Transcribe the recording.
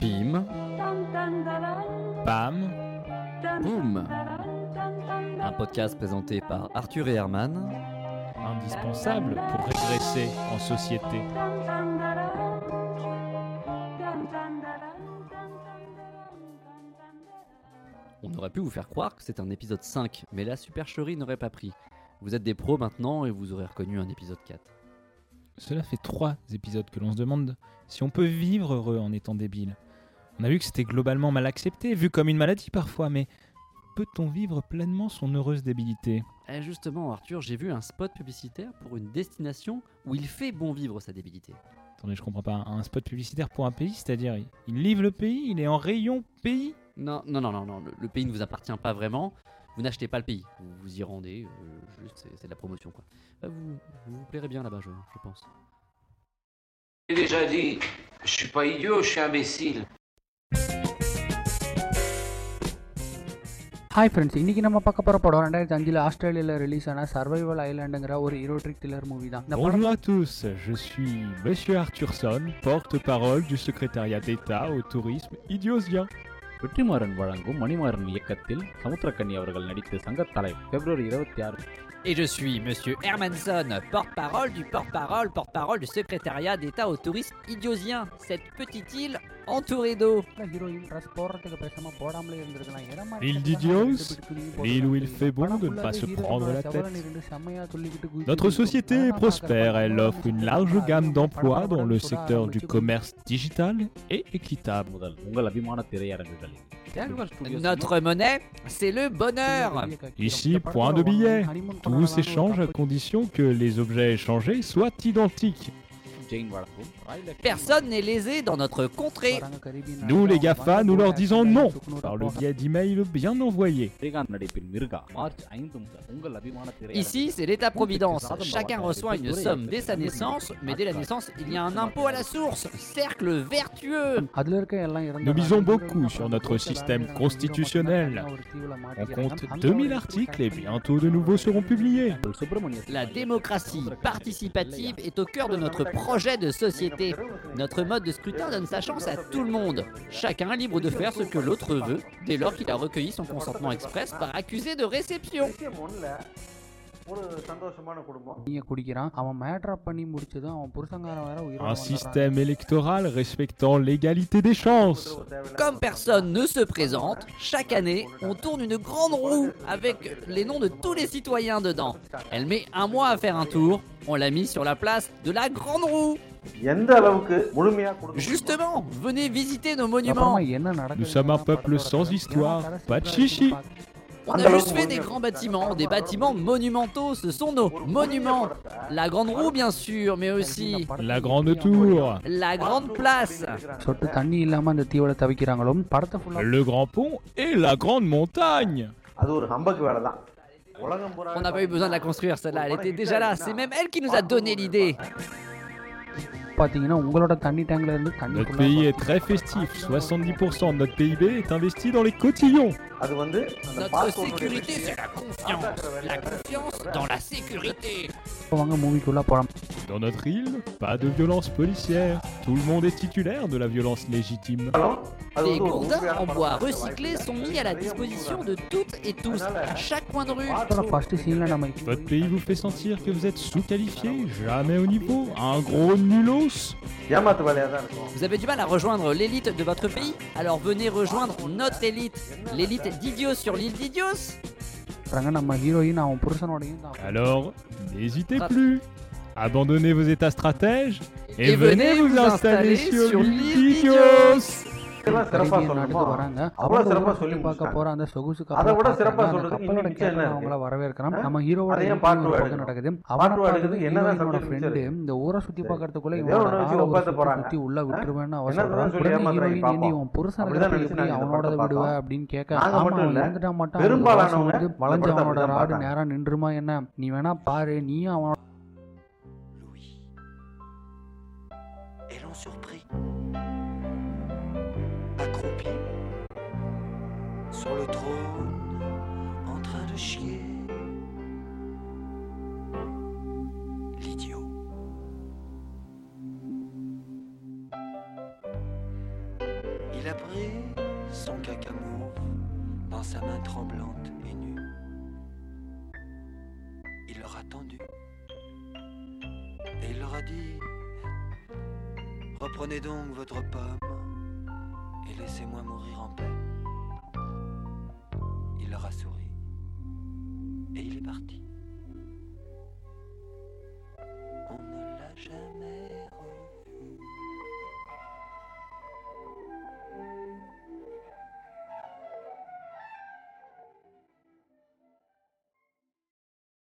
Bim, Bam. boum. Un podcast présenté par Arthur et Herman. Indispensable pour régresser en société. On aurait pu vous faire croire que c'est un épisode 5, mais la supercherie n'aurait pas pris. Vous êtes des pros maintenant et vous aurez reconnu un épisode 4. Cela fait trois épisodes que l'on se demande si on peut vivre heureux en étant débile. On a vu que c'était globalement mal accepté, vu comme une maladie parfois, mais peut-on vivre pleinement son heureuse débilité? Eh justement, Arthur, j'ai vu un spot publicitaire pour une destination où il fait bon vivre sa débilité. Attendez, je comprends pas. Un spot publicitaire pour un pays, c'est-à-dire il- livre le pays, il est en rayon pays? Non, non, non, non, non, le, le pays ne vous appartient pas vraiment. Vous n'achetez pas le pays, vous vous y rendez, euh, c'est- c'est de la promotion quoi. Bah, vous, vous vous plairez bien là-bas, je, je pense. J'ai déjà dit, je suis pas idiot, je suis imbécile. Hi friends இன்றைக்கி நம்ம பார்க்க போகிற படம் ரெண்டாயிரத்தி அஞ்சில் ஆஸ்திரேலியாவில் ரிலீஸ் ஆன survival ஐலாண்டுங்கிற ஒரு ஈரோட்ரிக் த்ரில்லர் மூவி தான் இந்த படம் Bonjour à tous, je suis Monsieur Arthurson, porte-parole du secrétariat d'État au tourisme idiosien. Vetrimaaran வழங்கும் மணிமாறன் இயக்கத்தில் சமுத்திரக்கன்னி அவர்கள் நடித்து சங்கத் தலைவர் பிப்ரவரி இருபத்தி ஆறு Et je suis Monsieur Hermanson, porte-parole du porte-parole, porte-parole du secrétariat d'État au tourisme idiosien, cette petite île entouré d'eau. Il dit l'île où il fait bon de ne pas se prendre la tête. Notre société est prospère, elle offre une large gamme d'emplois dans le secteur du commerce digital et équitable. Notre monnaie, c'est le bonheur. Ici, point de billet. Tout s'échange à condition que les objets échangés soient identiques. Personne n'est lésé dans notre contrée. Nous, les GAFA, nous leur disons non par le biais d'emails bien envoyés. Ici, c'est l'État-providence. Chacun reçoit une somme dès sa naissance, mais dès la naissance, il y a un impôt à la source. Cercle vertueux. Nous misons beaucoup sur notre système constitutionnel. On compte 2000 articles et bientôt de nouveaux seront publiés. La démocratie participative est au cœur de notre projet de société. Notre mode de scrutin donne sa chance à tout le monde. Chacun libre de faire ce que l'autre veut, dès lors qu'il a recueilli son consentement express par accusé de réception. நீங்க குடிக்கிறான் அவன் மேட்ரா பண்ணி முடிச்சதும் அவன் புருஷங்காரன் வேற உயிரோட Un வந்துடுறான். système électoral respectant l'égalité des chances. Comme personne ne se présente, chaque année, on tourne une grande roue avec les noms de tous les citoyens dedans. Elle met un mois à faire un tour. On l'a mis sur la place de la grande roue. எந்த அளவுக்கு முழுமையா கொடுக்க Justement, venez visiter nos monuments. அப்புறமா என்ன நடக்குது Nous sommes un peuple sans histoire, pas de chichi. On a juste fait des grands bâtiments, des bâtiments monumentaux, ce sont nos monuments. La grande roue bien sûr, mais aussi la grande tour, la grande place, le grand pont et la grande montagne. On n'a pas eu besoin de la construire, celle-là, elle était déjà là, c'est même elle qui nous a donné l'idée. பாத்தீங்கன்னா உங்களோட தண்ணி டேங்க்ல இருந்து தண்ணி Notre full ஆ pays est très festif. 70% de notre PIB est investi dans les cotillons. அது வந்து அந்த Notre passport sécurité, c'est la confiance. La confiance dans la sécurité. வாங்க மூவிக்குள்ள போலாம் Dans notre île, pas de violence policière. Tout le monde est titulaire de la violence légitime. Les gourdins en bois recyclé sont mis à la disposition de toutes et tous, à chaque coin de rue. Votre pays vous fait sentir que vous êtes sous-qualifié, jamais au niveau, un gros nulos. Vous avez du mal à rejoindre l'élite de votre pays Alors venez rejoindre notre élite, l'élite d'Idios sur l'île d'Idios. Alors, n'hésitez plus Abandonnez vos états stratèges et, et venez, vous installer, sur Litigios. அவ்வளவு போற அந்த சொகுசு அவங்கள வரவேற்கிறோம் நம்ம ஹீரோவோட நடக்குது என்னோட இந்த ஊரை சுத்தி பாக்குறதுக்குள்ள இவனோட சுத்தி உள்ள விட்டுருவேன்னு அவசரம் புருஷன் அவனோட விடுவ அப்படின்னு கேட்க அவன் இறந்துட்டா வளைஞ்சவனோட ராடு நேரம் நின்றுமா என்ன நீ வேணா பாரு நீ அவனோட surpris. Accroupi sur le trône, en train de chier. L'idiot. Il a pris son cacamou dans sa main tremblante et nue. Il leur a tendu. Et il leur a dit Reprenez donc votre pomme et laissez-moi mourir en paix. Il leur a souri. Et il est parti.